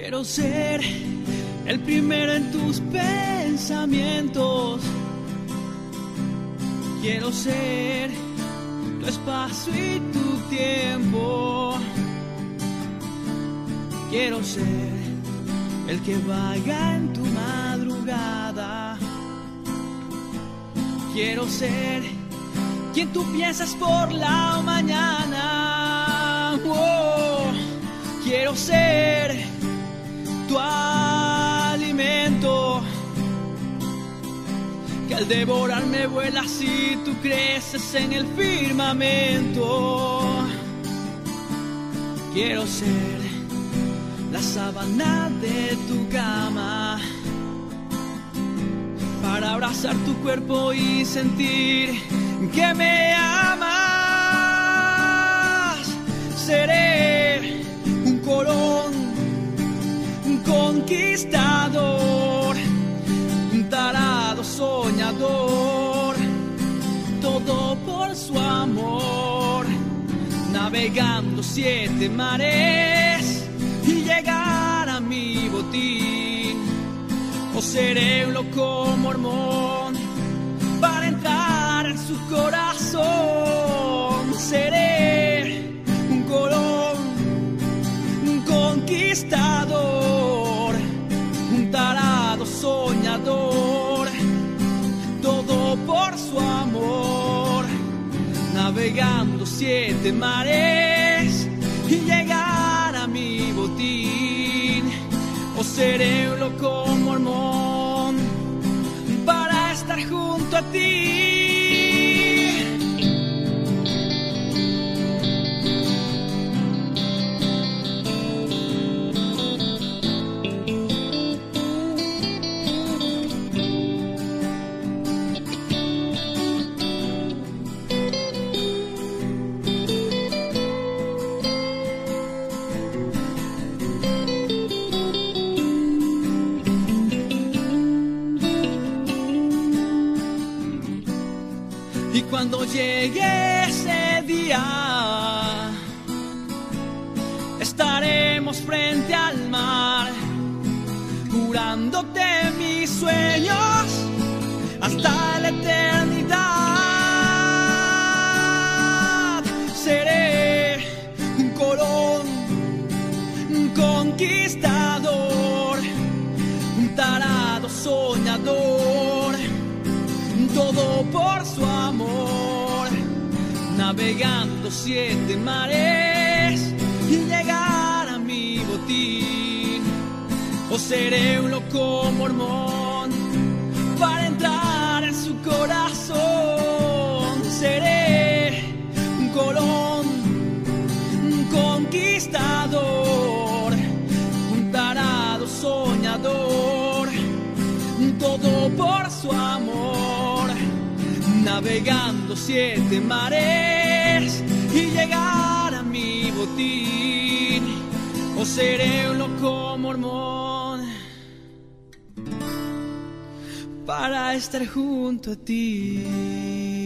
Quiero ser el primero en tus pensamientos. Quiero ser tu espacio y tu tiempo. Quiero ser el que vaya en tu madrugada. Quiero ser quien tú piensas por la mañana. Oh, quiero ser al devorarme vuelas y tú creces en el firmamento. Quiero ser la sábana de tu cama para abrazar tu cuerpo y sentir que me amas. Seré un conquistador, un soñador, todo por su amor, navegando siete mares y llegar a mi botín. O seré un loco mormón para entrar en su corazón. Seré un colón, un conquistador, navegando siete mares y llegar a mi botín. O seré un loco mormón para estar junto a ti. Y cuando llegue ese día, estaremos frente al mar, curándote mis sueños hasta la eternidad. Seré un colón, un conquistador, un tarado soñador todo por su amor, navegando siete mares y llegar a mi botín. O seré un loco mormón para entrar en su corazón. Seré un colón, un conquistador, un tarado soñador, todo por su amor, navegando siete mares y llegar a mi botín. O seré un loco mormón para estar junto a ti.